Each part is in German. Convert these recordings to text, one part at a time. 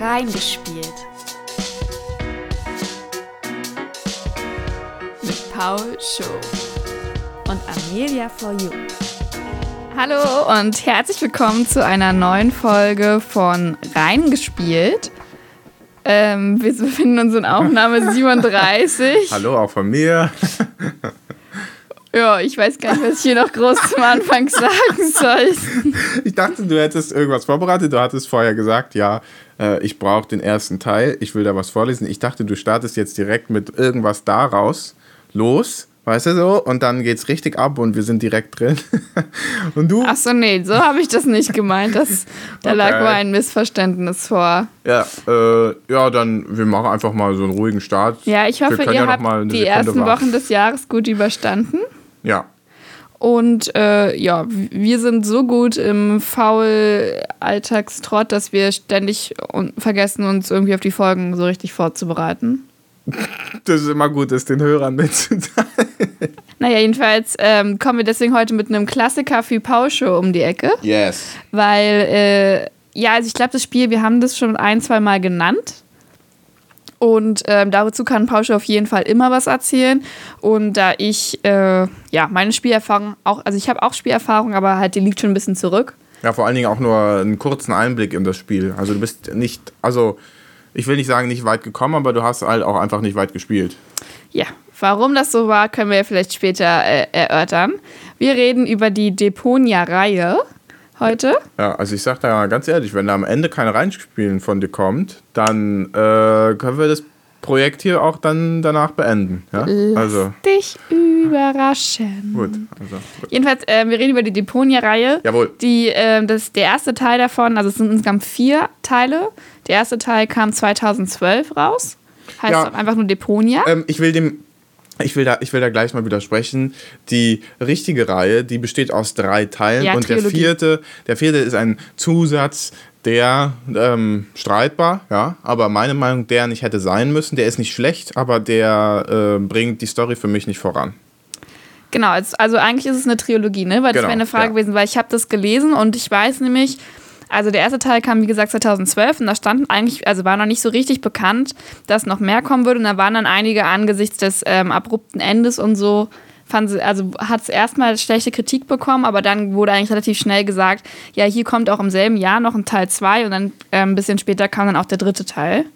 Reingespielt. Mit Paul Show und Amelia for You. Hallo und herzlich willkommen zu einer neuen Folge von Reingespielt. Ähm, wir befinden uns in Aufnahme 37. Hallo auch von mir. Ja, ich weiß gar nicht, was ich hier noch groß zum Anfang sagen soll. Ich dachte, du hättest irgendwas vorbereitet. Du hattest vorher gesagt, ja, äh, ich brauche den ersten Teil. Ich will da was vorlesen. Ich dachte, du startest jetzt direkt mit irgendwas daraus los. Weißt du so? Und dann geht's richtig ab und wir sind direkt drin. und du? Ach so, nee, so habe ich das nicht gemeint. Das, da okay. lag wohl ein Missverständnis vor. Ja, äh, ja, dann wir machen einfach mal so einen ruhigen Start. Ja, ich hoffe, ihr ja habt die Sekunde ersten warten. Wochen des Jahres gut überstanden. Ja. Und äh, ja, wir sind so gut im Faul-Alltagstrott, dass wir ständig vergessen, uns irgendwie auf die Folgen so richtig vorzubereiten. Das ist immer gut, das den Hörern mitzuteilen. Naja, jedenfalls ähm, kommen wir deswegen heute mit einem Klassiker für Pausche um die Ecke. Yes. Weil, äh, ja, also ich glaube, das Spiel, wir haben das schon ein, zwei Mal genannt. Und ähm, dazu kann Pausche auf jeden Fall immer was erzählen. Und da ich, äh, ja, meine Spielerfahrung auch, also ich habe auch Spielerfahrung, aber halt die liegt schon ein bisschen zurück. Ja, vor allen Dingen auch nur einen kurzen Einblick in das Spiel. Also du bist nicht, also ich will nicht sagen nicht weit gekommen, aber du hast halt auch einfach nicht weit gespielt. Ja, warum das so war, können wir ja vielleicht später äh, erörtern. Wir reden über die Deponia-Reihe heute. Ja, also ich sag da ganz ehrlich, wenn da am Ende kein Reinspielen von dir kommt, dann äh, können wir das Projekt hier auch dann danach beenden. Ja? Lass also. dich überraschen. Gut, also. Gut. Jedenfalls, äh, wir reden über die Deponia-Reihe. Jawohl. Die, äh, das, der erste Teil davon, also es sind insgesamt vier Teile. Der erste Teil kam 2012 raus. Heißt ja. einfach nur Deponia. Ähm, ich will dem ich will, da, ich will da gleich mal widersprechen. Die richtige Reihe, die besteht aus drei Teilen ja, und der vierte, der vierte ist ein Zusatz, der ähm, streitbar, ja, aber meine Meinung, der nicht hätte sein müssen. Der ist nicht schlecht, aber der äh, bringt die Story für mich nicht voran. Genau, also eigentlich ist es eine Trilogie, ne? Weil das genau, wäre eine Frage ja. gewesen, weil ich habe das gelesen und ich weiß nämlich, also der erste Teil kam, wie gesagt, 2012 und da standen eigentlich, also war noch nicht so richtig bekannt, dass noch mehr kommen würde. Und da waren dann einige angesichts des ähm, abrupten Endes und so, fand also hat es erstmal schlechte Kritik bekommen, aber dann wurde eigentlich relativ schnell gesagt, ja, hier kommt auch im selben Jahr noch ein Teil 2 und dann äh, ein bisschen später kam dann auch der dritte Teil.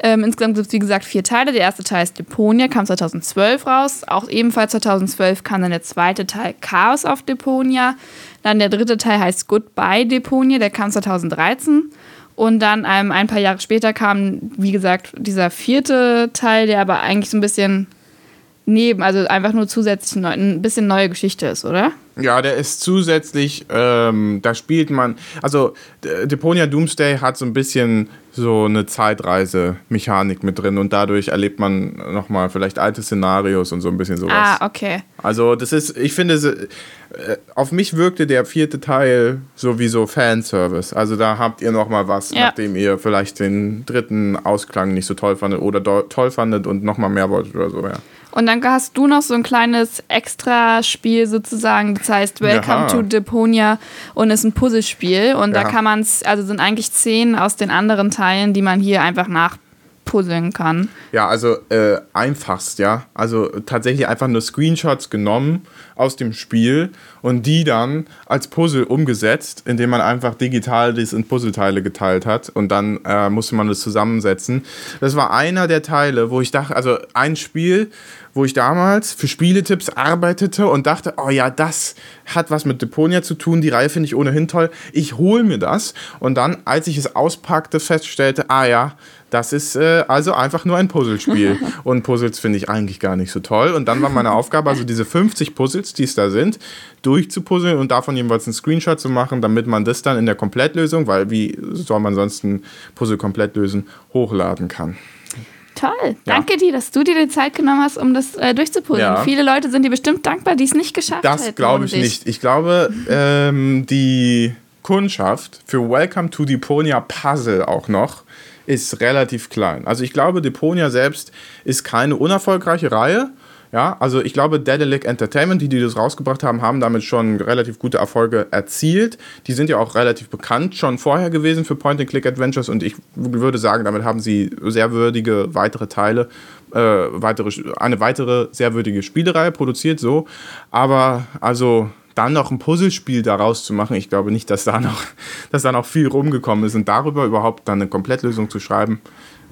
Ähm, insgesamt gibt es, wie gesagt, vier Teile. Der erste Teil ist Deponia, kam 2012 raus. Auch ebenfalls 2012 kam dann der zweite Teil Chaos auf Deponia. Dann der dritte Teil heißt Goodbye Deponia, der kam 2013. Und dann ähm, ein paar Jahre später kam, wie gesagt, dieser vierte Teil, der aber eigentlich so ein bisschen neben, also einfach nur zusätzlich ein bisschen neue Geschichte ist, oder? Ja, der ist zusätzlich, ähm, da spielt man, also Deponia Doomsday hat so ein bisschen so eine Zeitreise-Mechanik mit drin und dadurch erlebt man nochmal vielleicht alte Szenarios und so ein bisschen sowas. Ah, okay. Also das ist, ich finde, äh, auf mich wirkte der vierte Teil sowieso Fanservice. Also da habt ihr nochmal was, ja. nachdem ihr vielleicht den dritten Ausklang nicht so toll fandet oder toll fandet und nochmal mehr wolltet oder so, ja. Und dann hast du noch so ein kleines Extraspiel sozusagen, das heißt Welcome Aha. to Deponia und ist ein Puzzlespiel. Und ja. da kann man es, also sind eigentlich zehn aus den anderen Teilen, die man hier einfach nachpuzzeln kann. Ja, also äh, einfachst, ja. Also tatsächlich einfach nur Screenshots genommen aus dem Spiel und die dann als Puzzle umgesetzt, indem man einfach digital das in Puzzleteile geteilt hat und dann äh, musste man das zusammensetzen. Das war einer der Teile, wo ich dachte, also ein Spiel, wo ich damals für Spieletipps arbeitete und dachte, oh ja, das hat was mit Deponia zu tun, die Reihe finde ich ohnehin toll, ich hole mir das. Und dann, als ich es auspackte, feststellte, ah ja, das ist äh, also einfach nur ein Puzzlespiel. und Puzzles finde ich eigentlich gar nicht so toll. Und dann war meine Aufgabe, also diese 50 Puzzles, die es da sind, durchzupuzzeln und davon jeweils einen Screenshot zu machen, damit man das dann in der Komplettlösung, weil wie soll man sonst ein Puzzle komplett lösen, hochladen kann. Toll. Ja. Danke dir, dass du dir die Zeit genommen hast, um das äh, durchzupuzzeln. Ja. Viele Leute sind dir bestimmt dankbar, die es nicht geschafft haben. Das glaube ich nicht. Ich glaube, ähm, die Kundschaft für Welcome to Deponia Puzzle auch noch ist relativ klein. Also ich glaube, Deponia selbst ist keine unerfolgreiche Reihe. Ja, also ich glaube, Dedelic Entertainment, die, die das rausgebracht haben, haben damit schon relativ gute Erfolge erzielt. Die sind ja auch relativ bekannt schon vorher gewesen für Point-and-Click-Adventures und ich würde sagen, damit haben sie sehr würdige weitere Teile, äh, weitere, eine weitere sehr würdige Spielereihe produziert, so. Aber also dann noch ein Puzzlespiel daraus zu machen, ich glaube nicht, dass da noch, dass da noch viel rumgekommen ist. Und darüber überhaupt dann eine Komplettlösung zu schreiben,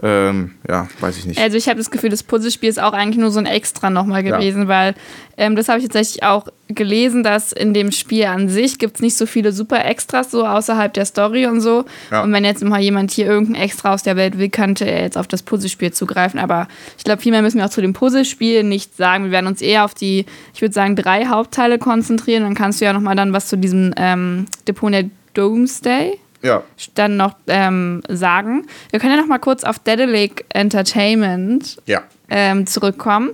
ähm, ja, weiß ich nicht. Also ich habe das Gefühl, das Puzzlespiel ist auch eigentlich nur so ein Extra nochmal gewesen, ja. weil ähm, das habe ich tatsächlich auch gelesen, dass in dem Spiel an sich gibt es nicht so viele super Extras so außerhalb der Story und so. Ja. Und wenn jetzt mal jemand hier irgendein Extra aus der Welt will, könnte er jetzt auf das Puzzlespiel zugreifen. Aber ich glaube, vielmehr müssen wir auch zu dem Puzzlespiel nicht sagen. Wir werden uns eher auf die, ich würde sagen, drei Hauptteile konzentrieren. Dann kannst du ja nochmal dann was zu diesem ähm, Deponia Doomsday ja. dann noch ähm, sagen. Wir können ja noch mal kurz auf Dedelic Entertainment ja. ähm, zurückkommen.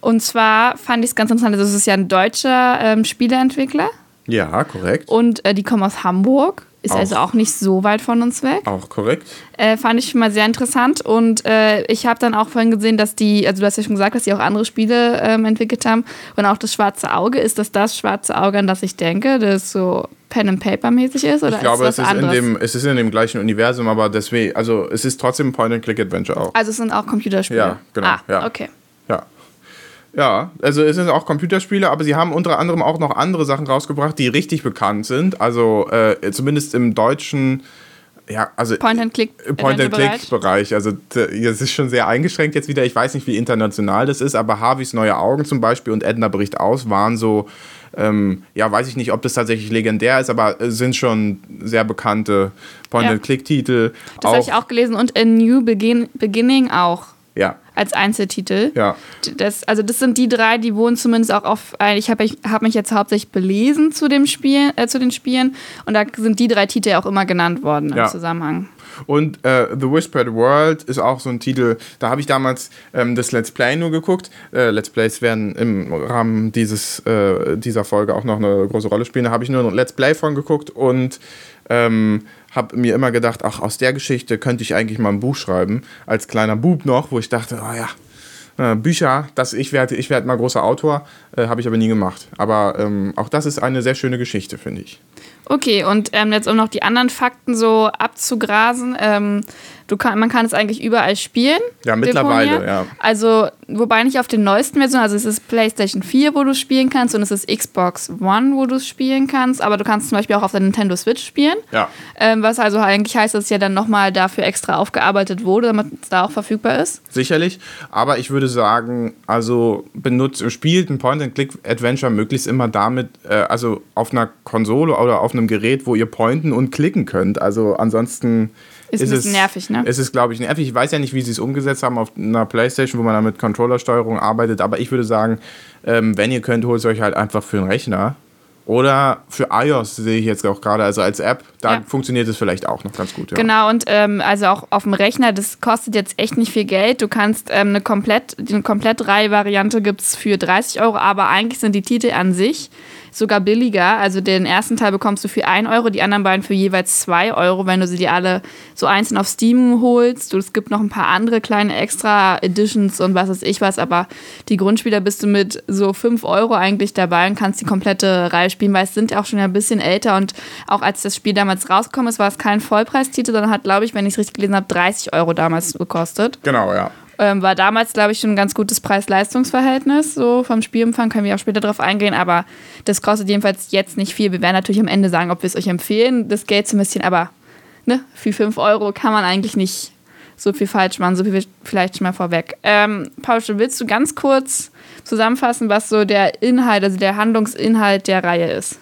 Und zwar fand ich es ganz interessant, das ist ja ein deutscher ähm, Spieleentwickler. Ja, korrekt. Und äh, die kommen aus Hamburg. Ist auch. also auch nicht so weit von uns weg. Auch korrekt. Äh, fand ich schon mal sehr interessant. Und äh, ich habe dann auch vorhin gesehen, dass die, also du hast ja schon gesagt, dass die auch andere Spiele ähm, entwickelt haben. Und auch das Schwarze Auge, ist das das Schwarze Auge, an das ich denke? Das so Pen and Paper mäßig ist? Oder ich glaube, ist es, ist in dem, es ist in dem gleichen Universum, aber deswegen, also es ist trotzdem Point-and-Click-Adventure auch. Also es sind auch Computerspiele? Ja, genau. Ah, ja. okay. Ja. Ja, also es sind auch Computerspiele, aber sie haben unter anderem auch noch andere Sachen rausgebracht, die richtig bekannt sind. Also äh, zumindest im deutschen ja, also Point-and-Click-Bereich. Point also es ist schon sehr eingeschränkt jetzt wieder. Ich weiß nicht, wie international das ist, aber Harveys Neue Augen zum Beispiel und Edna bricht aus waren so, ähm, ja, weiß ich nicht, ob das tatsächlich legendär ist, aber sind schon sehr bekannte Point-and-Click-Titel. Das habe ich auch gelesen und A New Begin Beginning auch. Ja. Als Einzeltitel. Ja. Das, also das sind die drei, die wohnen zumindest auch auf. Ich habe hab mich jetzt hauptsächlich belesen zu dem Spiel, äh, zu den Spielen und da sind die drei Titel auch immer genannt worden im ja. Zusammenhang. Und äh, The Whispered World ist auch so ein Titel, da habe ich damals ähm, das Let's Play nur geguckt. Äh, Let's Plays werden im Rahmen dieses, äh, dieser Folge auch noch eine große Rolle spielen. Da habe ich nur ein Let's Play von geguckt und ähm, habe mir immer gedacht, ach, aus der Geschichte könnte ich eigentlich mal ein Buch schreiben, als kleiner Bub noch, wo ich dachte, oh ja, äh, Bücher, das, ich werde ich werd mal großer Autor, äh, habe ich aber nie gemacht. Aber ähm, auch das ist eine sehr schöne Geschichte, finde ich. Okay, und ähm, jetzt um noch die anderen Fakten so abzugrasen. Ähm, du kann, man kann es eigentlich überall spielen. Ja, mittlerweile, Deponia. ja. Also, wobei nicht auf den neuesten Versionen. Also, es ist PlayStation 4, wo du spielen kannst, und es ist Xbox One, wo du spielen kannst. Aber du kannst zum Beispiel auch auf der Nintendo Switch spielen. Ja. Ähm, was also eigentlich heißt, dass es ja dann nochmal dafür extra aufgearbeitet wurde, damit es da auch verfügbar ist. Sicherlich. Aber ich würde sagen, also benutzt, spielt ein Point-and-Click-Adventure möglichst immer damit, äh, also auf einer Konsole oder auf einem Gerät, wo ihr pointen und klicken könnt. Also ansonsten ist, ist ein bisschen es, nervig, ne? Es ist, glaube ich, nervig. Ich weiß ja nicht, wie sie es umgesetzt haben auf einer Playstation, wo man dann mit Controllersteuerung arbeitet, aber ich würde sagen, ähm, wenn ihr könnt, holt es euch halt einfach für einen Rechner. Oder für iOS sehe ich jetzt auch gerade, also als App, da ja. funktioniert es vielleicht auch noch ganz gut. Ja. Genau, und ähm, also auch auf dem Rechner, das kostet jetzt echt nicht viel Geld. Du kannst ähm, eine komplett, eine Komplettreihe-Variante gibt es für 30 Euro, aber eigentlich sind die Titel an sich sogar billiger. Also den ersten Teil bekommst du für 1 Euro, die anderen beiden für jeweils 2 Euro, wenn du sie dir alle so einzeln auf Steam holst. es gibt noch ein paar andere kleine extra Editions und was weiß ich was, aber die Grundspieler bist du mit so 5 Euro eigentlich dabei und kannst die komplette Reihe spielen, weil es sind auch schon ein bisschen älter und auch als das Spiel damals rausgekommen ist, war es kein Vollpreistitel, sondern hat, glaube ich, wenn ich es richtig gelesen habe, 30 Euro damals gekostet. Genau, ja. Ähm, war damals, glaube ich, schon ein ganz gutes Preis-Leistungs-Verhältnis. So vom Spielumfang können wir auch später drauf eingehen, aber das kostet jedenfalls jetzt nicht viel. Wir werden natürlich am Ende sagen, ob wir es euch empfehlen, das Geld zu investieren, aber ne, für 5 Euro kann man eigentlich nicht so viel falsch machen, so viel vielleicht schon mal vorweg. Ähm, Paul, willst du ganz kurz zusammenfassen, was so der Inhalt, also der Handlungsinhalt der Reihe ist?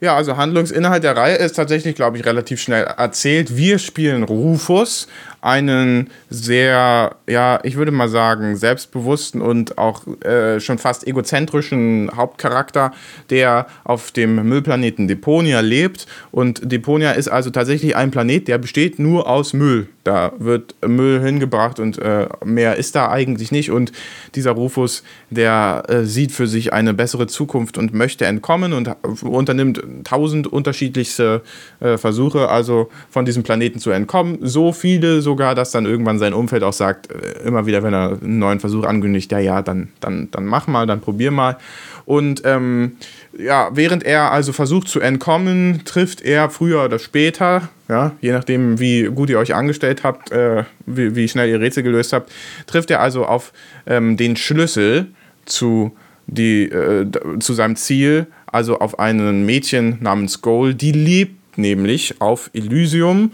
Ja, also Handlungsinhalt der Reihe ist tatsächlich, glaube ich, relativ schnell erzählt. Wir spielen Rufus, einen sehr, ja, ich würde mal sagen, selbstbewussten und auch äh, schon fast egozentrischen Hauptcharakter, der auf dem Müllplaneten Deponia lebt. Und Deponia ist also tatsächlich ein Planet, der besteht nur aus Müll. Da wird Müll hingebracht und äh, mehr ist da eigentlich nicht. Und dieser Rufus, der äh, sieht für sich eine bessere Zukunft und möchte entkommen und unternimmt tausend unterschiedlichste äh, Versuche, also von diesem Planeten zu entkommen. So viele sogar, dass dann irgendwann sein Umfeld auch sagt, äh, immer wieder, wenn er einen neuen Versuch ankündigt, ja, ja, dann, dann, dann mach mal, dann probier mal. Und ähm, ja, während er also versucht zu entkommen, trifft er früher oder später, ja, je nachdem, wie gut ihr euch angestellt habt, äh, wie, wie, schnell ihr Rätsel gelöst habt, trifft er also auf ähm, den Schlüssel zu, die, äh, zu seinem Ziel, also auf ein Mädchen namens Goal, die lebt nämlich auf Elysium.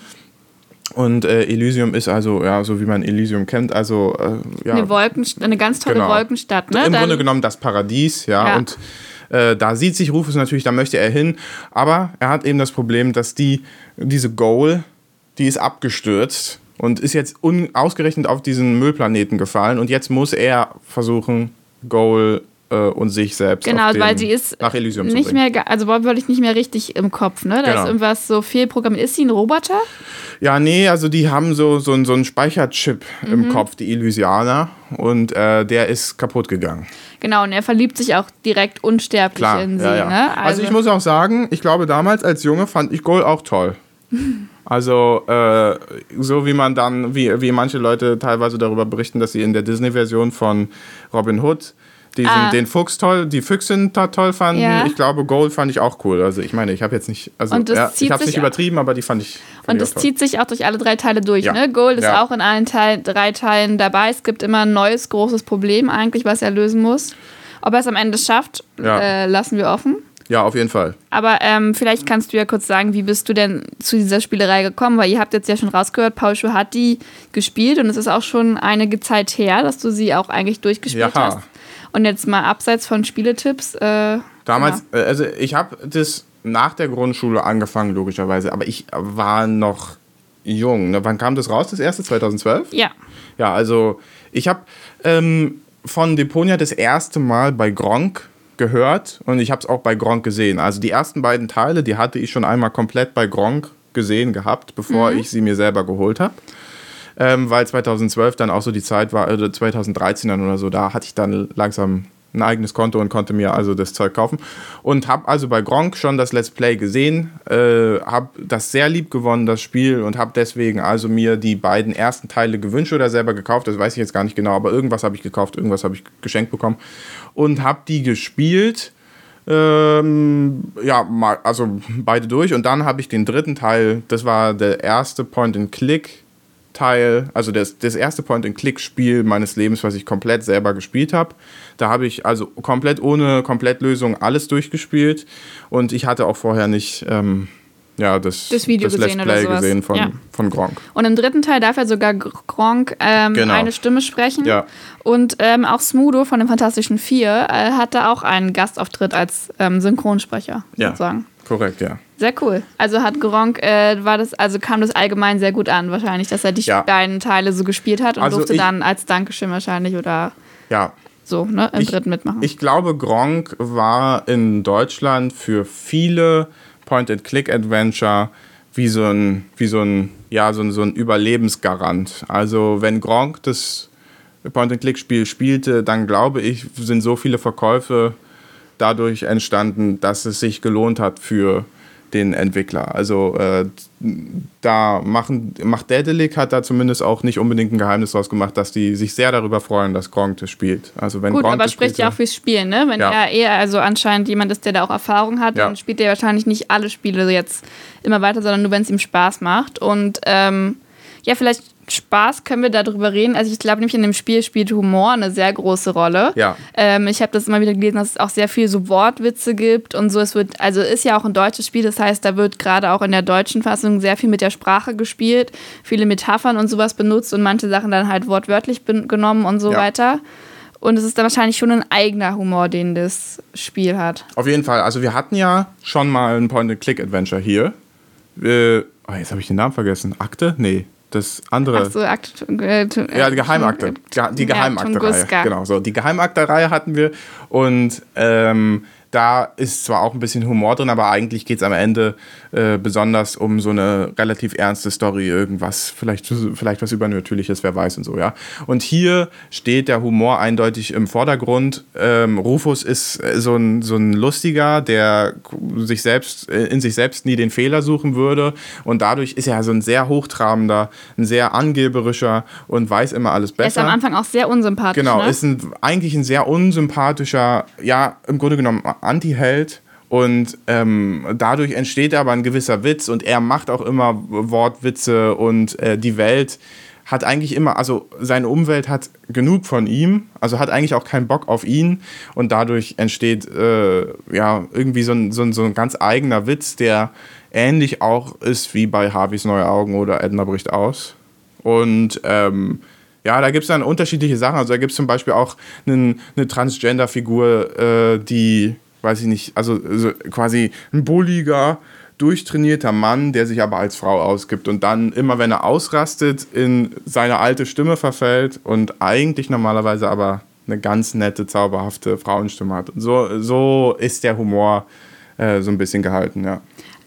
Und äh, Elysium ist also, ja, so wie man Elysium kennt, also äh, ja. Eine, Wolken, eine ganz tolle genau. Wolkenstadt, ne? Im Dann, Grunde genommen das Paradies, ja. ja. Und äh, da sieht sich Rufus natürlich, da möchte er hin. Aber er hat eben das Problem, dass die, diese Goal, die ist abgestürzt und ist jetzt ausgerechnet auf diesen Müllplaneten gefallen. Und jetzt muss er versuchen, Goal und sich selbst genau, den, weil sie ist nach Elysium nicht mehr, also wortwörtlich nicht mehr richtig im Kopf, ne? Da genau. ist irgendwas so fehlprogrammiert. Ist sie ein Roboter? Ja, nee, also die haben so, so, so einen Speicherchip mhm. im Kopf, die Elysianer, und äh, der ist kaputt gegangen. Genau, und er verliebt sich auch direkt unsterblich Klar, in sie. Ja, ja. Ne? Also, also ich muss auch sagen, ich glaube damals als Junge fand ich Goal auch toll. Also, äh, so wie man dann, wie, wie manche Leute teilweise darüber berichten, dass sie in der Disney-Version von Robin Hood diesen, ah. den Fuchs toll, die Füchsin toll fanden. Ja. Ich glaube, Gold fand ich auch cool. Also ich meine, ich habe jetzt nicht, also ja, ich habe es nicht übertrieben, aber die fand ich. Fand und es zieht sich auch durch alle drei Teile durch. Ja. Ne? Gold ist auch in allen Teil, drei Teilen dabei. Es gibt immer ein neues großes Problem eigentlich, was er lösen muss. Ob er es am Ende schafft, äh, lassen wir offen. Ja, auf jeden Fall. Aber ähm, vielleicht kannst du ja kurz sagen, wie bist du denn zu dieser Spielerei gekommen? Weil ihr habt jetzt ja schon rausgehört, Paul Schuh hat die gespielt und es ist auch schon einige Zeit her, dass du sie auch eigentlich durchgespielt ja. hast. Und jetzt mal abseits von Spieletipps. Äh, Damals, ja. Äh, also ich habe das nach der Grundschule angefangen, logischerweise, aber ich war noch jung. Ne? Wann kam das raus, das erste? 2012? Ja. Ja, also ich habe ähm, von Deponia das erste Mal bei Gronk gehört und ich habe es auch bei Gronk gesehen. Also die ersten beiden Teile, die hatte ich schon einmal komplett bei Gronk gesehen gehabt, bevor mhm. ich sie mir selber geholt habe ähm, weil 2012 dann auch so die Zeit war, oder 2013 dann oder so, da hatte ich dann langsam ein eigenes Konto und konnte mir also das Zeug kaufen. Und habe also bei Gronk schon das Let's Play gesehen, äh, habe das sehr lieb gewonnen, das Spiel, und habe deswegen also mir die beiden ersten Teile gewünscht oder selber gekauft, das weiß ich jetzt gar nicht genau, aber irgendwas habe ich gekauft, irgendwas habe ich geschenkt bekommen und habe die gespielt. Ähm, ja, also beide durch. Und dann habe ich den dritten Teil, das war der erste Point-and-Click Teil, also das, das erste Point-and-Click-Spiel meines Lebens, was ich komplett selber gespielt habe. Da habe ich also komplett ohne Komplettlösung alles durchgespielt und ich hatte auch vorher nicht ähm, ja, das, das Video das gesehen, Let's Play gesehen von, ja. von Gronk. Und im dritten Teil darf er sogar Gronk ähm, genau. eine Stimme sprechen. Ja. Und ähm, auch Smudo von den Fantastischen Vier äh, hatte auch einen Gastauftritt als ähm, Synchronsprecher, ja. sozusagen. Korrekt, ja. Sehr cool. Also hat Gronk, äh, war das, also kam das allgemein sehr gut an, wahrscheinlich, dass er die ja. beiden Teile so gespielt hat und also durfte ich, dann als Dankeschön wahrscheinlich oder ja. so, ne, im ich, dritten mitmachen. Ich glaube, Gronk war in Deutschland für viele Point-and-Click-Adventure wie so ein, wie so ein, ja, so ein, so ein Überlebensgarant. Also wenn Gronk das Point-and-Click-Spiel spielte, dann glaube ich, sind so viele Verkäufe dadurch entstanden, dass es sich gelohnt hat für den Entwickler. Also äh, da machen, macht Dedelic hat da zumindest auch nicht unbedingt ein Geheimnis draus gemacht, dass die sich sehr darüber freuen, dass Gronk das spielt. Also wenn Gut, Gronk aber spricht ja auch fürs Spielen, ne? Wenn ja. er eher also anscheinend jemand ist, der da auch Erfahrung hat, ja. dann spielt er wahrscheinlich nicht alle Spiele jetzt immer weiter, sondern nur wenn es ihm Spaß macht. Und ähm, ja, vielleicht Spaß können wir darüber reden. Also ich glaube nämlich in dem Spiel spielt Humor eine sehr große Rolle. Ja. Ähm, ich habe das immer wieder gelesen, dass es auch sehr viel so Wortwitze gibt und so. Es wird, also ist ja auch ein deutsches Spiel, das heißt, da wird gerade auch in der deutschen Fassung sehr viel mit der Sprache gespielt, viele Metaphern und sowas benutzt und manche Sachen dann halt wortwörtlich genommen und so ja. weiter. Und es ist dann wahrscheinlich schon ein eigener Humor, den das Spiel hat. Auf jeden Fall. Also wir hatten ja schon mal ein Point-and-Click-Adventure hier. Äh, oh, jetzt habe ich den Namen vergessen. Akte? Nee das andere. Ach so, Akt, äh, ja, die Geheimakte. Die Geheimakte-Reihe. Ja, genau, so. Die Geheimakte-Reihe hatten wir. Und ähm, Da ist zwar auch ein bisschen Humor drin, aber eigentlich geht es am Ende äh, besonders um so eine relativ ernste Story, irgendwas, vielleicht, vielleicht was Übernatürliches, wer weiß und so, ja. Und hier steht der Humor eindeutig im Vordergrund. Ähm, Rufus ist äh, so ein, so ein Lustiger, der sich selbst, äh, in sich selbst nie den Fehler suchen würde. Und dadurch ist er so ein sehr hochtrabender, ein sehr angeberischer und weiß immer alles besser. Er ist am Anfang auch sehr unsympathisch. Genau, ne? ist ein, eigentlich ein sehr unsympathischer, ja, im Grunde genommen Anti-Held. Und ähm, dadurch entsteht aber ein gewisser Witz und er macht auch immer Wortwitze und äh, die Welt hat eigentlich immer, also seine Umwelt hat genug von ihm, also hat eigentlich auch keinen Bock auf ihn und dadurch entsteht äh, ja irgendwie so ein, so, ein, so ein ganz eigener Witz, der ähnlich auch ist wie bei Harveys Neue Augen oder Edna bricht aus. Und ähm, ja, da gibt es dann unterschiedliche Sachen. Also da gibt es zum Beispiel auch einen, eine Transgender-Figur, äh, die, weiß ich nicht, also, also quasi ein bulliger, durchtrainierter Mann, der sich aber als Frau ausgibt und dann immer, wenn er ausrastet, in seine alte Stimme verfällt und eigentlich normalerweise aber eine ganz nette, zauberhafte Frauenstimme hat. Und so, so ist der Humor äh, so ein bisschen gehalten, ja.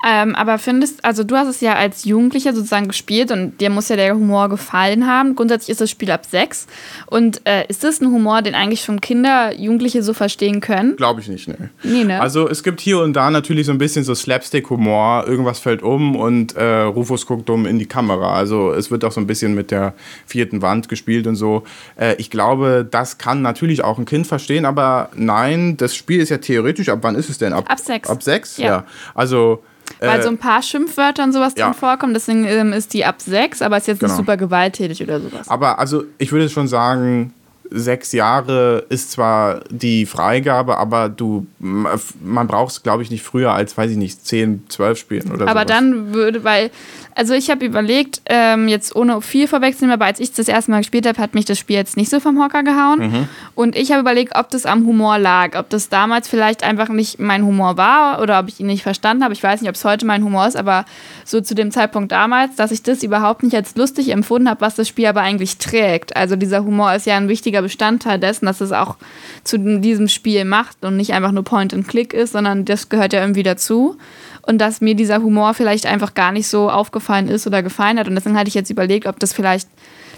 Ähm, aber findest, also du hast es ja als Jugendlicher sozusagen gespielt und dir muss ja der Humor gefallen haben. Grundsätzlich ist das Spiel ab sechs. Und äh, ist das ein Humor, den eigentlich schon Kinder, Jugendliche so verstehen können? Glaube ich nicht, ne. Nee, ne? Also es gibt hier und da natürlich so ein bisschen so Slapstick-Humor. Irgendwas fällt um und äh, Rufus guckt dumm in die Kamera. Also es wird auch so ein bisschen mit der vierten Wand gespielt und so. Äh, ich glaube, das kann natürlich auch ein Kind verstehen, aber nein, das Spiel ist ja theoretisch, ab wann ist es denn? Ab, ab sechs. Ab sechs? ja. ja. Also weil äh, so ein paar Schimpfwörter und sowas ja. drin vorkommen, deswegen ähm, ist die ab sechs, aber ist jetzt genau. nicht super gewalttätig oder sowas. Aber also ich würde schon sagen, sechs Jahre ist zwar die Freigabe, aber du, man braucht es, glaube ich, nicht früher als, weiß ich nicht, zehn, zwölf spielen oder so. Aber sowas. dann würde, weil, also ich habe überlegt, ähm, jetzt ohne viel vorwechseln, aber als ich das erste Mal gespielt habe, hat mich das Spiel jetzt nicht so vom Hocker gehauen. Mhm. Und ich habe überlegt, ob das am Humor lag, ob das damals vielleicht einfach nicht mein Humor war oder ob ich ihn nicht verstanden habe. Ich weiß nicht, ob es heute mein Humor ist, aber so zu dem Zeitpunkt damals, dass ich das überhaupt nicht als lustig empfunden habe, was das Spiel aber eigentlich trägt. Also dieser Humor ist ja ein wichtiger Bestandteil dessen, dass es auch zu diesem Spiel macht und nicht einfach nur Point and Click ist, sondern das gehört ja irgendwie dazu und dass mir dieser Humor vielleicht einfach gar nicht so aufgefallen ist oder gefallen hat. Und deswegen hatte ich jetzt überlegt, ob das vielleicht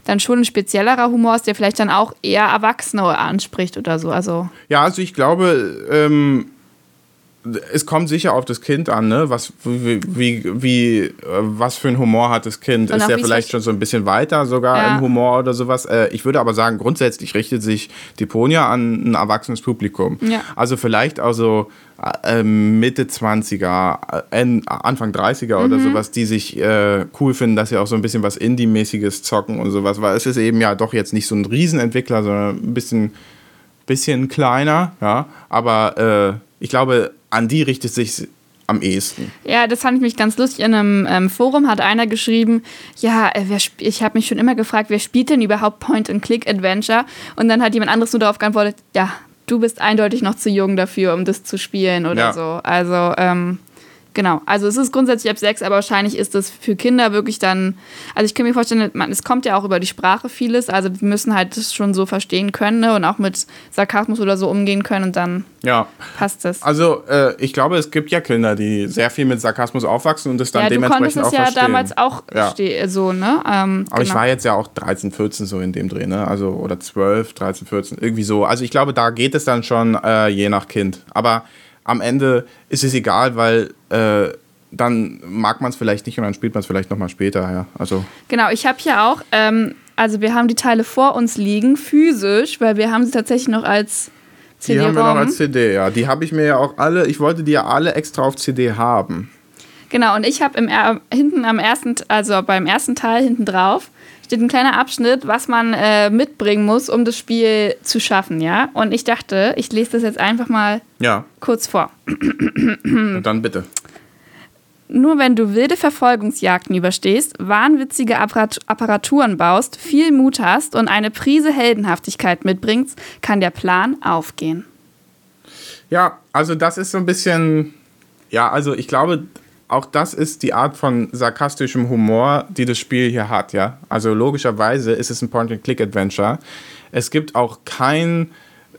dann schon ein speziellerer Humor ist, der vielleicht dann auch eher Erwachsene anspricht oder so. Also ja, also ich glaube, ähm, es kommt sicher auf das Kind an, ne? Was, wie, wie, wie äh, was für ein Humor hat das Kind? Und ist er vielleicht schon so ein bisschen weiter sogar ja. im Humor oder sowas? Äh, ich würde aber sagen, grundsätzlich richtet sich Deponia an ein erwachsenes Publikum. Ja. Also vielleicht also äh, Mitte 20er, äh, Anfang 30er mhm. oder sowas, die sich äh, cool finden, dass sie auch so ein bisschen was Indie-mäßiges zocken und sowas, weil es ist eben ja doch jetzt nicht so ein Riesenentwickler, sondern ein bisschen, bisschen kleiner, ja, aber äh, ich glaube, an die richtet sich am ehesten. Ja, das fand ich mich ganz lustig. In einem ähm, Forum hat einer geschrieben, ja, äh, ich habe mich schon immer gefragt, wer spielt denn überhaupt Point-and-Click-Adventure? Und dann hat jemand anderes nur darauf geantwortet, ja, du bist eindeutig noch zu jung dafür, um das zu spielen oder ja. so. Also, ähm, Genau, also es ist grundsätzlich ab sechs, aber wahrscheinlich ist es für Kinder wirklich dann, also ich kann mir vorstellen, man, es kommt ja auch über die Sprache vieles, also die müssen halt das schon so verstehen können ne, und auch mit Sarkasmus oder so umgehen können und dann ja. passt es. Also äh, ich glaube, es gibt ja Kinder, die sehr viel mit Sarkasmus aufwachsen und das dann ja, dementsprechend auch verstehen. Ja, damals auch ja. so, ne? Ähm, aber genau. ich war jetzt ja auch 13, 14 so in dem Dreh, ne? Also oder 12, 13, 14, irgendwie so. Also ich glaube, da geht es dann schon äh, je nach Kind. Aber am Ende ist es egal, weil äh, dann mag man es vielleicht nicht und dann spielt man es vielleicht nochmal später. Ja. Also. Genau, ich habe hier auch, ähm, also wir haben die Teile vor uns liegen, physisch, weil wir haben sie tatsächlich noch als CD. Die haben wir noch als CD, ja. Die habe ich mir ja auch alle, ich wollte die ja alle extra auf CD haben. Genau, und ich habe im hinten am ersten, also beim ersten Teil hinten drauf, steht ein kleiner Abschnitt, was man äh, mitbringen muss, um das Spiel zu schaffen, ja. Und ich dachte, ich lese das jetzt einfach mal ja. kurz vor. Und dann bitte. Nur wenn du wilde Verfolgungsjagden überstehst, wahnwitzige Apparaturen baust, viel Mut hast und eine Prise Heldenhaftigkeit mitbringst, kann der Plan aufgehen. Ja, also das ist so ein bisschen, ja, also ich glaube, auch das ist die Art von sarkastischem Humor, die das Spiel hier hat, ja. Also logischerweise ist es ein Point-and-Click-Adventure. Es gibt auch keinen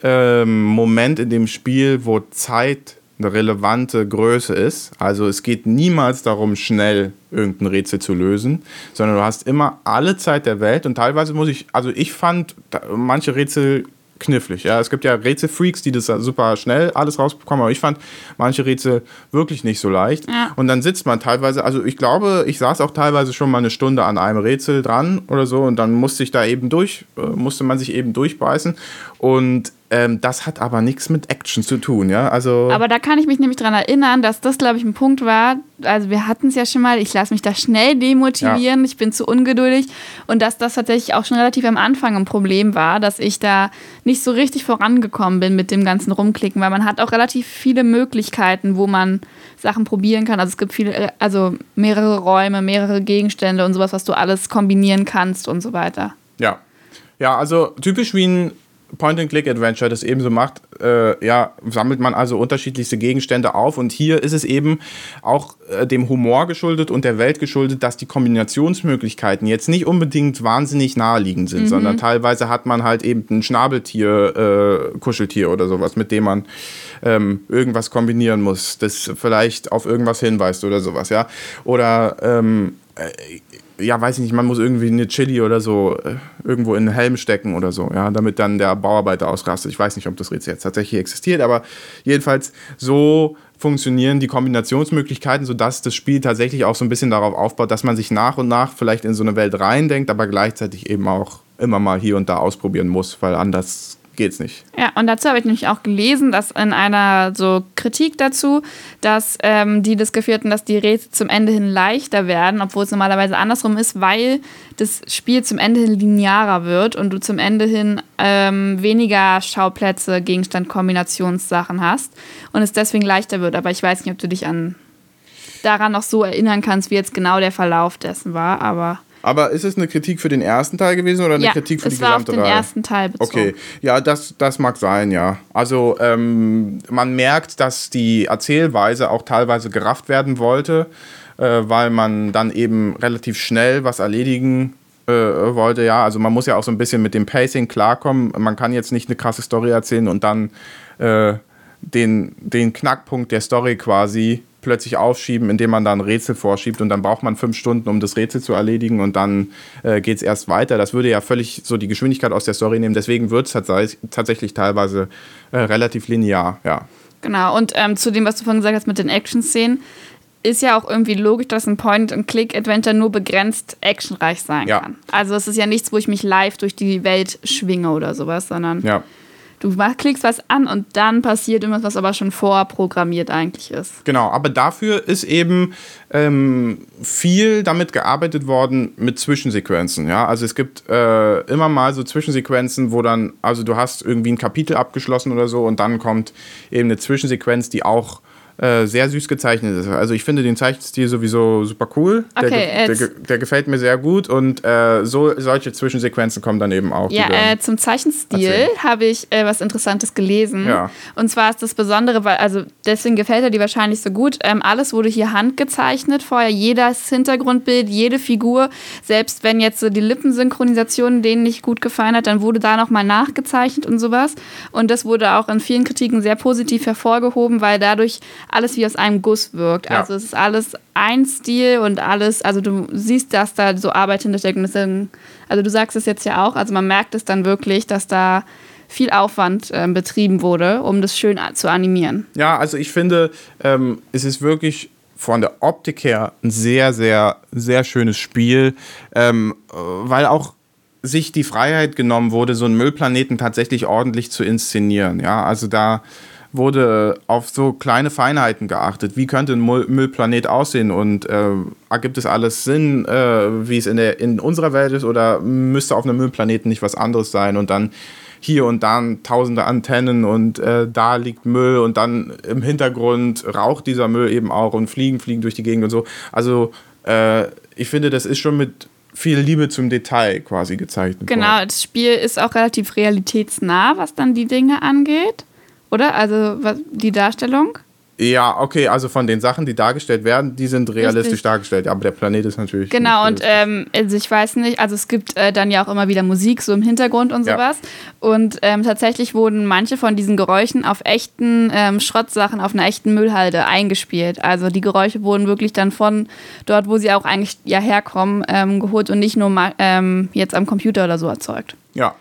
ähm, Moment in dem Spiel, wo Zeit eine relevante Größe ist. Also es geht niemals darum, schnell irgendein Rätsel zu lösen, sondern du hast immer alle Zeit der Welt und teilweise muss ich, also ich fand manche Rätsel knifflig. Ja, es gibt ja Rätselfreaks, die das super schnell alles rausbekommen, aber ich fand manche Rätsel wirklich nicht so leicht. Ja. Und dann sitzt man teilweise, also ich glaube, ich saß auch teilweise schon mal eine Stunde an einem Rätsel dran oder so und dann musste ich da eben durch, äh, musste man sich eben durchbeißen. Und ähm, das hat aber nichts mit Action zu tun, ja. Also aber da kann ich mich nämlich daran erinnern, dass das, glaube ich, ein Punkt war. Also wir hatten es ja schon mal, ich lasse mich da schnell demotivieren, ja. ich bin zu ungeduldig. Und dass das tatsächlich auch schon relativ am Anfang ein Problem war, dass ich da nicht so richtig vorangekommen bin mit dem ganzen Rumklicken, weil man hat auch relativ viele Möglichkeiten, wo man Sachen probieren kann. Also es gibt viele, also mehrere Räume, mehrere Gegenstände und sowas, was du alles kombinieren kannst und so weiter. Ja. Ja, also typisch wie ein Point-and-Click-Adventure das ebenso macht, äh, ja, sammelt man also unterschiedlichste Gegenstände auf. Und hier ist es eben auch äh, dem Humor geschuldet und der Welt geschuldet, dass die Kombinationsmöglichkeiten jetzt nicht unbedingt wahnsinnig naheliegend sind, mhm. sondern teilweise hat man halt eben ein Schnabeltier, äh, Kuscheltier oder sowas, mit dem man ähm, irgendwas kombinieren muss, das vielleicht auf irgendwas hinweist oder sowas, ja. Oder ähm, äh, ja, weiß ich nicht, man muss irgendwie eine Chili oder so äh, irgendwo in den Helm stecken oder so, ja, damit dann der Bauarbeiter ausrastet. Ich weiß nicht, ob das jetzt tatsächlich existiert, aber jedenfalls so funktionieren die Kombinationsmöglichkeiten, sodass das Spiel tatsächlich auch so ein bisschen darauf aufbaut, dass man sich nach und nach vielleicht in so eine Welt reindenkt, aber gleichzeitig eben auch immer mal hier und da ausprobieren muss, weil anders geht's nicht. Ja, und dazu habe ich nämlich auch gelesen, dass in einer so Kritik dazu, dass ähm, die das Gefühl hatten, dass die Rätsel zum Ende hin leichter werden, obwohl es normalerweise andersrum ist, weil das Spiel zum Ende hin linearer wird und du zum Ende hin ähm, weniger Schauplätze, Gegenstand-Kombinationssachen hast und es deswegen leichter wird. Aber ich weiß nicht, ob du dich an daran noch so erinnern kannst, wie jetzt genau der Verlauf dessen war, aber aber ist es eine Kritik für den ersten Teil gewesen oder eine ja, Kritik für die gesamte Reihe? Es war auf den ersten Teil bezogen. Okay, ja, das, das mag sein, ja. Also ähm, man merkt, dass die Erzählweise auch teilweise gerafft werden wollte, äh, weil man dann eben relativ schnell was erledigen äh, wollte. Ja, also man muss ja auch so ein bisschen mit dem Pacing klarkommen. Man kann jetzt nicht eine krasse Story erzählen und dann äh, den, den Knackpunkt der Story quasi plötzlich aufschieben, indem man da ein Rätsel vorschiebt und dann braucht man fünf Stunden, um das Rätsel zu erledigen und dann äh, geht es erst weiter. Das würde ja völlig so die Geschwindigkeit aus der Story nehmen. Deswegen wird es tatsächlich teilweise äh, relativ linear, ja. Genau, und ähm, zu dem, was du vorhin gesagt hast mit den Action-Szenen, ist ja auch irgendwie logisch, dass ein Point-and-Click-Adventure nur begrenzt actionreich sein ja. kann. Also es ist ja nichts, wo ich mich live durch die Welt schwinge oder sowas, sondern ja. Du klickst was an und dann passiert irgendwas, was aber schon vorprogrammiert eigentlich ist. Genau, aber dafür ist eben ähm, viel damit gearbeitet worden mit Zwischensequenzen. Ja? Also es gibt äh, immer mal so Zwischensequenzen, wo dann, also du hast irgendwie ein Kapitel abgeschlossen oder so und dann kommt eben eine Zwischensequenz, die auch äh, sehr süß gezeichnet ist. Also ich finde den Zeichenstil sowieso super cool. Okay, der, der, der gefällt mir sehr gut und äh, so, solche Zwischensequenzen kommen dann eben auch. Ja, äh, zum Zeichenstil habe ich äh, was Interessantes gelesen. Ja. Und zwar ist das Besondere, weil, also deswegen gefällt er dir wahrscheinlich so gut. Ähm, alles wurde hier handgezeichnet vorher. Jedes Hintergrundbild, jede Figur, selbst wenn jetzt so die Lippensynchronisation denen nicht gut gefallen hat, dann wurde da nochmal nachgezeichnet und sowas. Und das wurde auch in vielen Kritiken sehr positiv hervorgehoben, weil dadurch alles wie aus einem Guss wirkt. Ja. Also es ist alles ein Stil und alles, also du siehst, dass da so Arbeit hintersteckt. Also du sagst es jetzt ja auch, also man merkt es dann wirklich, dass da viel Aufwand äh, betrieben wurde, um das schön zu animieren. Ja, also ich finde, ähm, es ist wirklich von der Optik her ein sehr, sehr, sehr schönes Spiel, ähm, weil auch sich die Freiheit genommen wurde, so einen Müllplaneten tatsächlich ordentlich zu inszenieren. Ja, also da wurde auf so kleine Feinheiten geachtet. Wie könnte ein Müllplanet aussehen und äh, ergibt es alles Sinn, äh, wie es in, der, in unserer Welt ist oder müsste auf einem Müllplaneten nicht was anderes sein und dann hier und da tausende Antennen und äh, da liegt Müll und dann im Hintergrund raucht dieser Müll eben auch und Fliegen fliegen durch die Gegend und so. Also äh, ich finde, das ist schon mit viel Liebe zum Detail quasi gezeichnet. Genau, worden. das Spiel ist auch relativ realitätsnah, was dann die Dinge angeht oder? Also die Darstellung? Ja, okay, also von den Sachen, die dargestellt werden, die sind realistisch Richtig. dargestellt. Aber der Planet ist natürlich. Genau, und ähm, also ich weiß nicht, also es gibt äh, dann ja auch immer wieder Musik so im Hintergrund und sowas. Ja. Und ähm, tatsächlich wurden manche von diesen Geräuschen auf echten ähm, Schrottsachen, auf einer echten Müllhalde eingespielt. Also die Geräusche wurden wirklich dann von dort, wo sie auch eigentlich ja herkommen, ähm, geholt und nicht nur ähm, jetzt am Computer oder so erzeugt. Ja.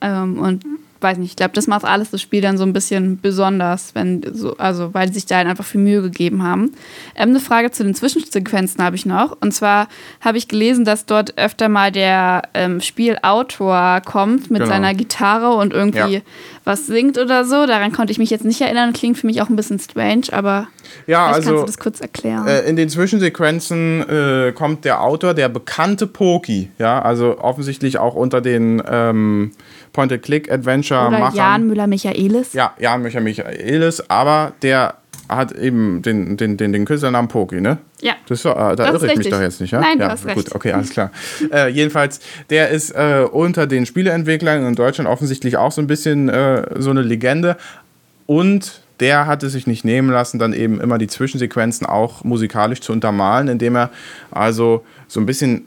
Ähm, und weiß nicht, ich glaube, das macht alles das Spiel dann so ein bisschen besonders, wenn so, also weil sie sich da halt einfach viel Mühe gegeben haben. Ähm, eine Frage zu den Zwischensequenzen habe ich noch. Und zwar habe ich gelesen, dass dort öfter mal der ähm, Spielautor kommt mit genau. seiner Gitarre und irgendwie ja. Was singt oder so. Daran konnte ich mich jetzt nicht erinnern. Klingt für mich auch ein bisschen strange, aber ja, also, kannst du das kurz erklären. Äh, in den Zwischensequenzen äh, kommt der Autor, der bekannte Poki, ja, also offensichtlich auch unter den ähm, Point-and-Click-Adventure machen. Jan Müller-Michaelis. Ja, Jan Müller-Michaelis, aber der hat eben den, den, den, den Künstlernamen Poki, ne? Ja. Das, äh, da irre ich mich doch jetzt nicht, ja? Nein, ja, du hast gut, recht. okay, alles klar. äh, jedenfalls, der ist äh, unter den Spieleentwicklern in Deutschland offensichtlich auch so ein bisschen äh, so eine Legende. Und der hatte sich nicht nehmen lassen, dann eben immer die Zwischensequenzen auch musikalisch zu untermalen, indem er also so ein bisschen,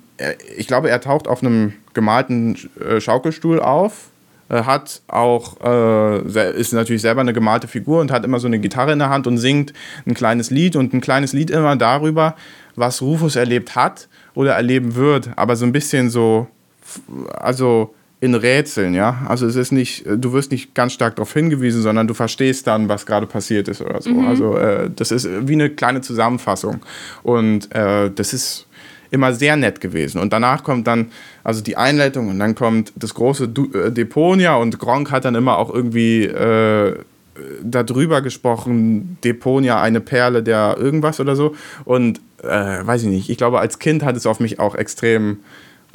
ich glaube, er taucht auf einem gemalten äh, Schaukelstuhl auf äh, hat auch, äh, ist natürlich selber eine gemalte Figur und hat immer so eine Gitarre in der Hand und singt ein kleines Lied und ein kleines Lied immer darüber, was Rufus erlebt hat oder erleben wird, aber so ein bisschen so, also in Rätseln, ja. Also es ist nicht, du wirst nicht ganz stark darauf hingewiesen, sondern du verstehst dann, was gerade passiert ist oder so. Mhm. Also äh, das ist wie eine kleine Zusammenfassung. Und äh, das ist immer sehr nett gewesen. Und danach kommt dann also die Einleitung und dann kommt das große du äh, Deponia und Gronk hat dann immer auch irgendwie äh, darüber gesprochen, Deponia, eine Perle der irgendwas oder so. Und äh, weiß ich nicht, ich glaube, als Kind hat es auf mich auch extrem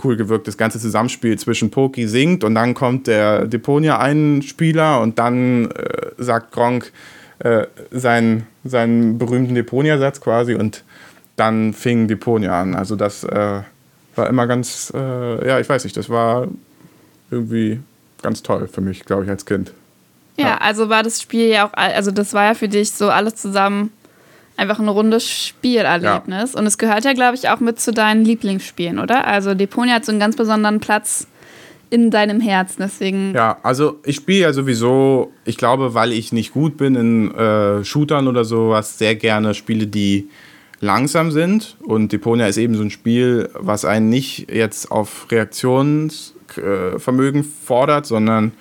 cool gewirkt, das ganze Zusammenspiel zwischen Poki singt und dann kommt der Deponia-Einspieler und dann äh, sagt Gronk äh, seinen, seinen berühmten Deponia-Satz quasi und dann fing Deponia an. Also das äh, war immer ganz, äh, ja, ich weiß nicht, das war irgendwie ganz toll für mich, glaube ich, als Kind. Ja, ja, also war das Spiel ja auch, also das war ja für dich so alles zusammen einfach ein rundes Spielerlebnis. Ja. Und es gehört ja, glaube ich, auch mit zu deinen Lieblingsspielen, oder? Also Deponia hat so einen ganz besonderen Platz in deinem Herzen, deswegen. Ja, also ich spiele ja sowieso, ich glaube, weil ich nicht gut bin in äh, Shootern oder sowas, sehr gerne Spiele, die langsam sind. Und Deponia ist eben so ein Spiel, was einen nicht jetzt auf Reaktionsvermögen fordert, sondern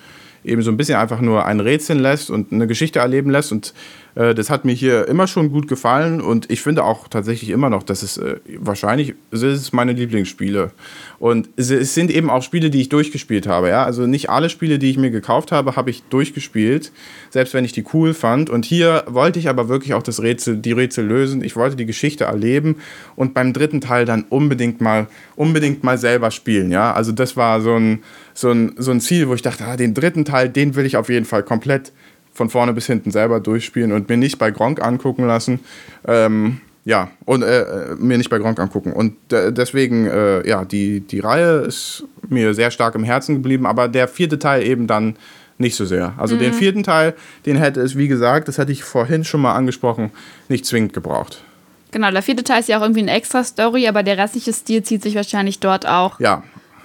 eben so ein bisschen einfach nur ein Rätseln lässt und eine Geschichte erleben lässt. Und äh, das hat mir hier immer schon gut gefallen und ich finde auch tatsächlich immer noch, dass es äh, wahrscheinlich es ist meine Lieblingsspiele. Und es, es, sind eben auch Spiele, die ich durchgespielt habe. Ja? Also nicht alle Spiele, die ich mir gekauft habe, habe ich durchgespielt, selbst wenn ich die cool fand. Und hier wollte ich aber wirklich auch das Rätsel, die Rätsel lösen. Ich wollte die Geschichte erleben und beim dritten Teil dann unbedingt mal, unbedingt mal selber spielen. Ja? Also das war so ein, so, ein, so ein Ziel, wo ich dachte, ah, den dritten Teil, den will ich auf jeden Fall komplett von vorne bis hinten selber durchspielen und mir nicht bei Gronk angucken lassen. Ähm, ja, und äh, äh mir nicht bei Gronk angucken. Und äh, deswegen, äh, ja, die, die Reihe ist mir sehr stark im Herzen geblieben, aber der vierte Teil eben dann nicht so sehr. Also mhm. den vierten Teil, den hätte es, wie gesagt, das hatte ich vorhin schon mal angesprochen, nicht zwingend gebraucht. Genau, der vierte Teil ist ja auch irgendwie eine extra Story, aber der restliche Stil zieht sich wahrscheinlich dort auch. Ja,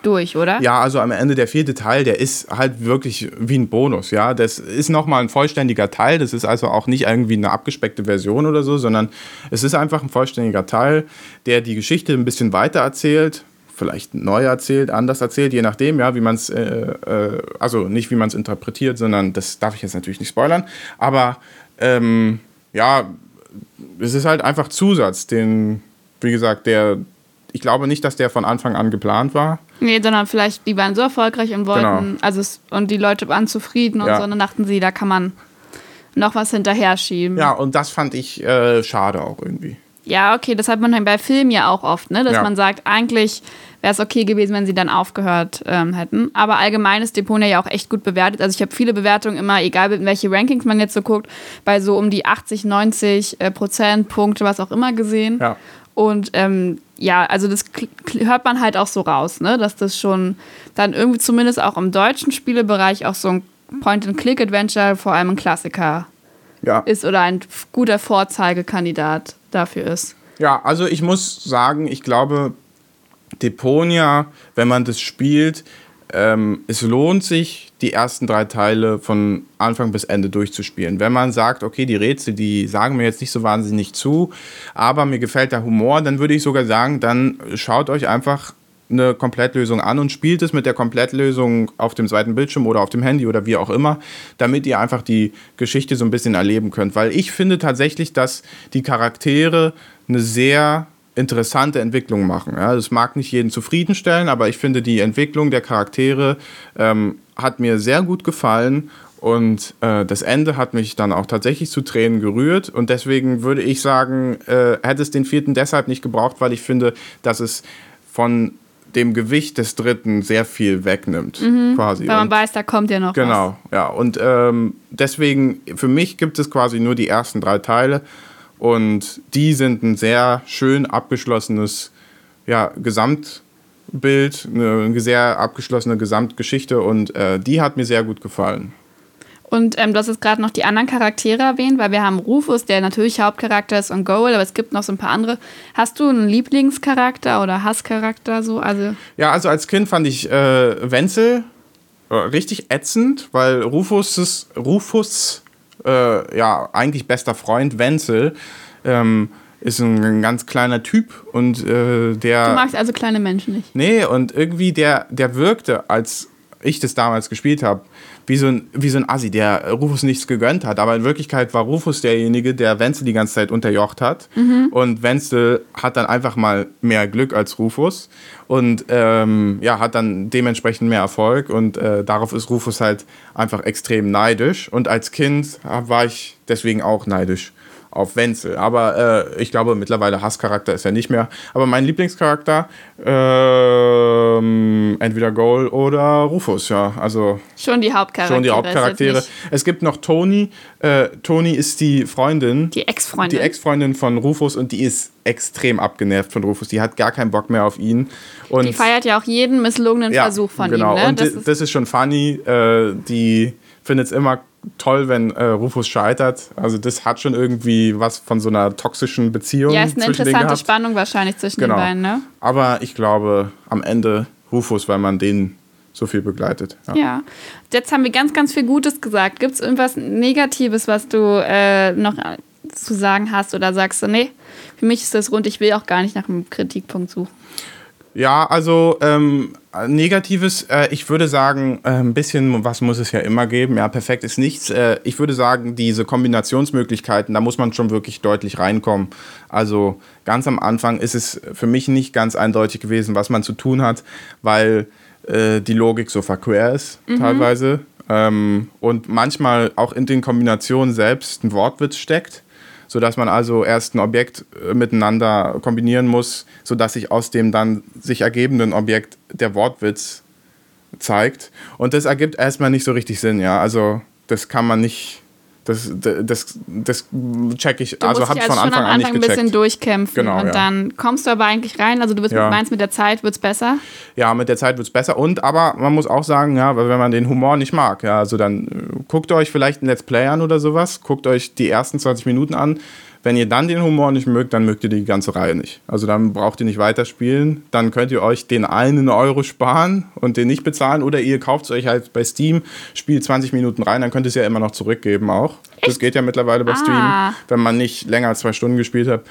durch, oder? Ja, also am Ende der vierte Teil, der ist halt wirklich wie ein Bonus, ja. Das ist nochmal ein vollständiger Teil. Das ist also auch nicht irgendwie eine abgespeckte Version oder so, sondern es ist einfach ein vollständiger Teil, der die Geschichte ein bisschen weiter erzählt, vielleicht neu erzählt, anders erzählt, je nachdem, ja, wie man es, äh, äh, also nicht wie man es interpretiert, sondern das darf ich jetzt natürlich nicht spoilern, aber ähm, ja, es ist halt einfach Zusatz, den, wie gesagt, der ich glaube nicht, dass der von Anfang an geplant war. Nee, sondern vielleicht, die waren so erfolgreich und wollten, genau. also es, und die Leute waren zufrieden und ja. so, und dann dachten sie, da kann man noch was hinterher schieben. Ja, und das fand ich äh, schade auch irgendwie. Ja, okay, das hat man bei Filmen ja auch oft, ne? dass ja. man sagt, eigentlich wäre es okay gewesen, wenn sie dann aufgehört ähm, hätten. Aber allgemein ist Deponia ja auch echt gut bewertet. Also ich habe viele Bewertungen immer, egal welche Rankings man jetzt so guckt, bei so um die 80, 90 äh, Prozent, Punkte, was auch immer gesehen. Ja. Und ähm, ja, also das hört man halt auch so raus, ne? dass das schon dann irgendwie zumindest auch im deutschen Spielebereich auch so ein Point-and-Click-Adventure vor allem ein Klassiker ja. ist oder ein guter Vorzeigekandidat dafür ist. Ja, also ich muss sagen, ich glaube, Deponia, wenn man das spielt, ähm, es lohnt sich, die ersten drei Teile von Anfang bis Ende durchzuspielen. Wenn man sagt, okay, die Rätsel, die sagen mir jetzt nicht so wahnsinnig zu, aber mir gefällt der Humor, dann würde ich sogar sagen, dann schaut euch einfach eine Komplettlösung an und spielt es mit der Komplettlösung auf dem zweiten Bildschirm oder auf dem Handy oder wie auch immer, damit ihr einfach die Geschichte so ein bisschen erleben könnt. Weil ich finde tatsächlich, dass die Charaktere eine sehr interessante Entwicklung machen. Ja, das mag nicht jeden zufriedenstellen, aber ich finde, die Entwicklung der Charaktere ähm, hat mir sehr gut gefallen und äh, das Ende hat mich dann auch tatsächlich zu Tränen gerührt. Und deswegen würde ich sagen, äh, hätte es den vierten deshalb nicht gebraucht, weil ich finde, dass es von dem Gewicht des dritten sehr viel wegnimmt, mhm, quasi. Weil man und, weiß, da kommt ja noch genau, was. Genau, ja. Und ähm, deswegen, für mich gibt es quasi nur die ersten drei Teile. Und die sind ein sehr schön abgeschlossenes ja, Gesamtbild, eine sehr abgeschlossene Gesamtgeschichte und äh, die hat mir sehr gut gefallen. Und ähm, du hast jetzt gerade noch die anderen Charaktere erwähnt, weil wir haben Rufus, der natürlich Hauptcharakter ist und Goal, aber es gibt noch so ein paar andere. Hast du einen Lieblingscharakter oder Hasscharakter so? Also ja, also als Kind fand ich äh, Wenzel äh, richtig ätzend, weil Rufus, ist, Rufus äh, ja, eigentlich bester Freund Wenzel, ähm, ist ein ganz kleiner Typ und äh, der. Du magst also kleine Menschen nicht. Nee, und irgendwie der, der wirkte, als ich das damals gespielt habe, wie so ein, wie so ein Assi, der Rufus nichts gegönnt hat. Aber in Wirklichkeit war Rufus derjenige, der Wenzel die ganze Zeit unterjocht hat. Mhm. Und Wenzel hat dann einfach mal mehr Glück als Rufus und ähm, ja, hat dann dementsprechend mehr Erfolg. Und äh, darauf ist Rufus halt einfach extrem neidisch. Und als Kind war ich deswegen auch neidisch auf Wenzel. Aber äh, ich glaube, mittlerweile Hasscharakter ist er nicht mehr. Aber mein Lieblingscharakter, äh, entweder Goal oder Rufus, ja. Also schon die Hauptcharaktere. Schon die Hauptcharaktere. Es gibt noch Toni. Äh, Toni ist die Freundin. Die Ex-Freundin. Die Ex-Freundin von Rufus und die ist extrem abgenervt von Rufus. Die hat gar keinen Bock mehr auf ihn. Und die feiert ja auch jeden misslungenen ja, Versuch von genau. ihm. Ne? und das, ist, das ist schon funny. Äh, die findet es immer toll, wenn äh, Rufus scheitert. Also das hat schon irgendwie was von so einer toxischen Beziehung. Ja, ist eine interessante Spannung wahrscheinlich zwischen genau. den beiden, ne? Aber ich glaube, am Ende Rufus, weil man den so viel begleitet. Ja. ja. Jetzt haben wir ganz, ganz viel Gutes gesagt. Gibt es irgendwas Negatives, was du äh, noch zu sagen hast oder sagst du, nee, für mich ist das rund, ich will auch gar nicht nach einem Kritikpunkt suchen? Ja, also ähm, Negatives, äh, ich würde sagen, äh, ein bisschen was muss es ja immer geben. Ja, perfekt ist nichts. Äh, ich würde sagen, diese Kombinationsmöglichkeiten, da muss man schon wirklich deutlich reinkommen. Also ganz am Anfang ist es für mich nicht ganz eindeutig gewesen, was man zu tun hat, weil äh, die Logik so verquer ist mhm. teilweise. Ähm, und manchmal auch in den Kombinationen selbst ein Wortwitz steckt sodass man also erst ein Objekt äh, miteinander kombinieren muss, sodass sich aus dem dann sich ergebenden Objekt der Wortwitz zeigt. Und das ergibt erstmal nicht so richtig Sinn, ja. Also das kann man nicht das, das, das check ich, du also habe ich von Anfang an nicht gecheckt. ein bisschen durchkämpfen genau, und ja. dann kommst du aber eigentlich rein, also du bist, ja. meinst mit der Zeit wird es besser? Ja, mit der Zeit wird es besser und aber man muss auch sagen, ja, wenn man den Humor nicht mag, ja, also dann äh, guckt euch vielleicht ein Let's Play an oder sowas, guckt euch die ersten 20 Minuten an, wenn ihr dann den Humor nicht mögt, dann mögt ihr die ganze Reihe nicht. Also dann braucht ihr nicht weiterspielen. Dann könnt ihr euch den einen Euro sparen und den nicht bezahlen. Oder ihr kauft es euch halt bei Steam, spielt 20 Minuten rein, dann könnt ihr es ja immer noch zurückgeben auch. Echt? Das geht ja mittlerweile bei ah. Steam, wenn man nicht länger als zwei Stunden gespielt hat.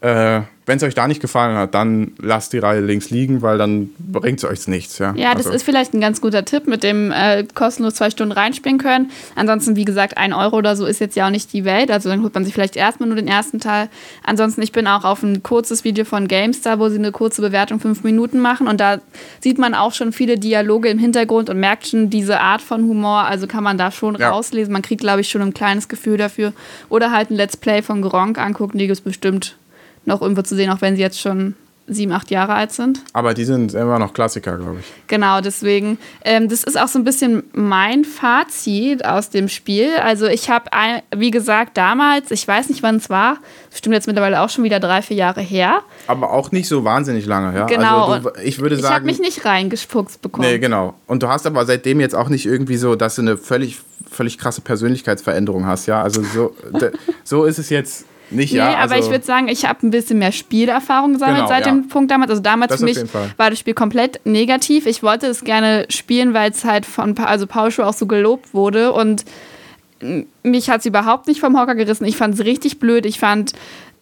Äh, Wenn es euch da nicht gefallen hat, dann lasst die Reihe links liegen, weil dann bringt es euch nichts. Ja, ja das also. ist vielleicht ein ganz guter Tipp, mit dem äh, kostenlos zwei Stunden reinspielen können. Ansonsten, wie gesagt, ein Euro oder so ist jetzt ja auch nicht die Welt. Also dann holt man sich vielleicht erstmal nur den ersten Teil. Ansonsten, ich bin auch auf ein kurzes Video von GameStar, wo sie eine kurze Bewertung fünf Minuten machen. Und da sieht man auch schon viele Dialoge im Hintergrund und merkt schon diese Art von Humor. Also kann man da schon ja. rauslesen. Man kriegt, glaube ich, schon ein kleines Gefühl dafür. Oder halt ein Let's Play von Gronk angucken, die gibt es bestimmt noch irgendwo zu sehen, auch wenn sie jetzt schon sieben, acht Jahre alt sind. Aber die sind immer noch Klassiker, glaube ich. Genau, deswegen. Ähm, das ist auch so ein bisschen mein Fazit aus dem Spiel. Also ich habe, wie gesagt, damals, ich weiß nicht, wann es war, stimmt jetzt mittlerweile auch schon wieder drei, vier Jahre her. Aber auch nicht so wahnsinnig lange, ja? Genau. Also du, ich würde sagen. Ich habe mich nicht reingespuckt bekommen. Nee, genau. Und du hast aber seitdem jetzt auch nicht irgendwie so, dass du eine völlig, völlig krasse Persönlichkeitsveränderung hast, ja? Also so, so ist es jetzt nicht, nee, ja. aber also ich würde sagen, ich habe ein bisschen mehr Spielerfahrung gesammelt Genau, seit ja. dem Punkt damals. Also damals Das für mich war das Spiel komplett negativ. Ich wollte es gerne spielen, weil es halt von also Paul Schuh auch so gelobt wurde und mich hat es überhaupt nicht vom Hocker gerissen. Ich fand es richtig blöd. Ich fand,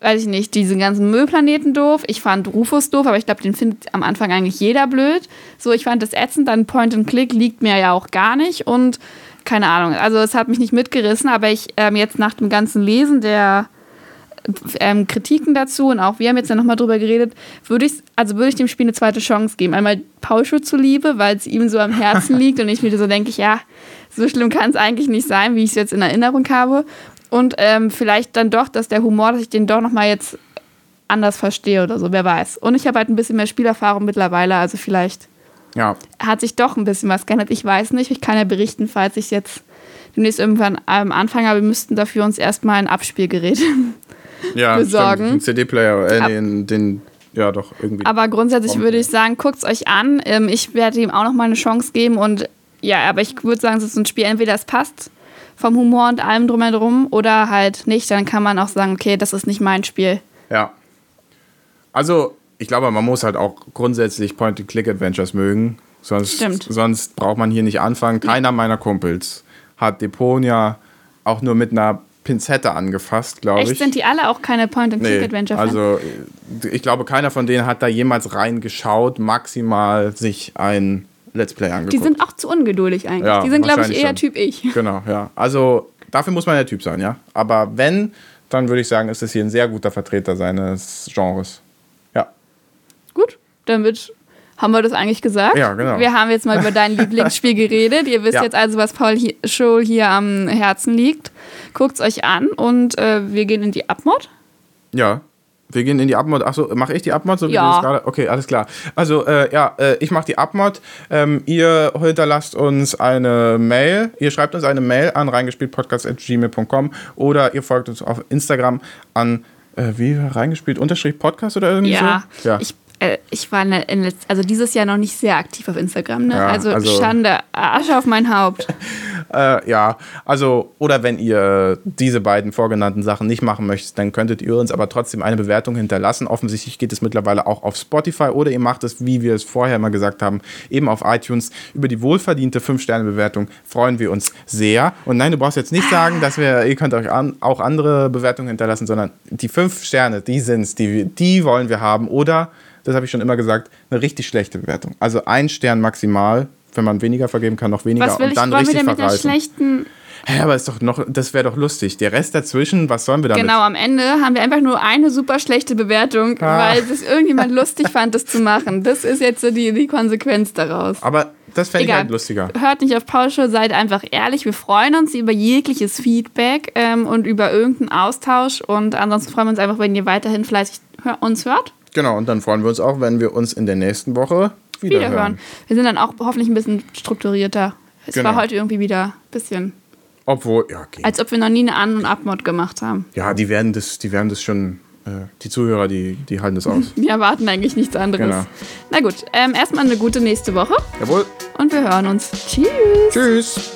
weiß ich nicht, diese ganzen Müllplaneten doof. Ich fand Rufus doof, aber ich glaube, den findet am Anfang eigentlich jeder blöd. So, ich fand das ätzend. Dann Point and Click liegt mir ja auch gar nicht und keine Ahnung. Also es hat mich nicht mitgerissen, aber ich ähm, jetzt nach dem ganzen Lesen der ähm, Kritiken dazu und auch wir haben jetzt ja nochmal drüber geredet, würde ich, also würde ich dem Spiel eine zweite Chance geben. Einmal Paul Schuh zuliebe, weil es ihm so am Herzen liegt und ich mir so denke, ja, so schlimm kann es eigentlich nicht sein, wie ich es jetzt in Erinnerung habe. Und ähm, vielleicht dann doch, dass der Humor, dass ich den doch nochmal jetzt anders verstehe oder so, wer weiß. Und ich habe halt ein bisschen mehr Spielerfahrung mittlerweile, also vielleicht Ja, hat sich doch ein bisschen was geändert. Ich weiß nicht, ich kann ja berichten, falls ich jetzt demnächst irgendwann anfange, aber wir müssten dafür uns erstmal ein Abspielgerät ja besorgen. stimmt. Ein CD-Player, äh, den, den, ja doch, irgendwie. Aber grundsätzlich würde ich sagen, guckt es euch an. Ähm, ich werde ihm auch noch mal eine Chance geben. Und ja, aber ich würde sagen, es ist ein Spiel, entweder es passt vom Humor und allem drumherum oder halt nicht. Dann kann man auch sagen, okay, das ist nicht mein Spiel. Ja. Also, ich glaube, man muss halt auch grundsätzlich Point-and-Click-Adventures mögen. Sonst, Stimmt. sonst braucht man hier nicht anfangen. Keiner meiner Kumpels hat Deponia auch nur mit einer Pinzette angefasst, glaube ich. Echt, sind die alle auch keine Point-and-Click-Adventure-Fans? also ich glaube, keiner von denen hat da jemals reingeschaut, maximal sich ein Let's Play angeguckt. die sind auch zu ungeduldig eigentlich. Ja, die sind, glaube ich, eher schon. Typ ich. Genau, ja. Also dafür muss man der Typ sein, ja. Aber wenn, dann würde ich sagen, ist es hier ein sehr guter Vertreter seines Genres. Ja. Gut, damit haben wir das eigentlich gesagt. Ja, genau. Wir haben jetzt mal über dein Lieblingsspiel geredet. Ihr wisst Ja. jetzt also, was Paul Scholl hier am Herzen liegt. Guckt es euch an und äh, wir gehen in die Abmod. Ja. Wir gehen in die Abmod. Achso, mache ich die Abmod? So wie Ja. gerade? Okay, alles klar. Also, äh, ja, äh, ich mache die Abmod. Ähm, ihr hinterlasst uns eine Mail. Ihr schreibt uns eine Mail an reingespieltpodcast.gmail.com oder ihr folgt uns auf Instagram an, äh, wie, reingespielt, Unterstrich Podcast oder irgendwie Ja, so? Ja. ich, ich war in der- in letz- also dieses Jahr noch nicht sehr aktiv auf Instagram. Ne? Ja, also, also- Schande, Asche auf mein Haupt. Äh, ja, also, oder wenn ihr diese beiden vorgenannten Sachen nicht machen möchtet, dann könntet ihr uns aber trotzdem eine Bewertung hinterlassen. Offensichtlich geht es mittlerweile auch auf Spotify oder ihr macht es, wie wir es vorher mal gesagt haben, eben auf iTunes. Über die wohlverdiente 5-Sterne-Bewertung freuen wir uns sehr. Und nein, du brauchst jetzt nicht sagen, dass wir, ihr könnt euch an, auch andere Bewertungen hinterlassen, sondern die 5 Sterne, die sind's, die, wir- die wollen wir haben. Oder, das habe ich schon immer gesagt, eine richtig schlechte Bewertung. Also ein Stern maximal. Wenn man weniger vergeben kann, noch weniger Was will und ich, dann wir richtig denn mit einer verreißen. schlechten. Hä, aber ist doch noch, das wäre doch lustig. Der Rest dazwischen, was sollen wir damit? Genau, am Ende haben wir einfach nur eine super schlechte Bewertung, Ah. weil es irgendjemand lustig fand, das zu machen. Das ist jetzt so die, die Konsequenz daraus. Aber das fände ich halt lustiger. Hört nicht auf Paul Show, seid einfach ehrlich. Wir freuen uns über jegliches Feedback ähm, und über irgendeinen Austausch. Und ansonsten freuen wir uns einfach, wenn ihr weiterhin fleißig hör uns hört. Genau, und dann freuen wir uns auch, wenn wir uns in der nächsten Woche wieder, Wiederhören. hören. Wir sind dann auch hoffentlich ein bisschen strukturierter. Es Genau. war heute irgendwie wieder ein bisschen, Obwohl, ja, okay. als ob wir noch nie eine An- und Abmod gemacht haben. ja, die werden das, die werden das schon, äh, die Zuhörer, die, die halten das aus. Wir erwarten eigentlich nichts anderes. Genau. Na gut, ähm, erstmal eine gute nächste Woche Jawohl. und wir hören uns. Tschüss. Tschüss.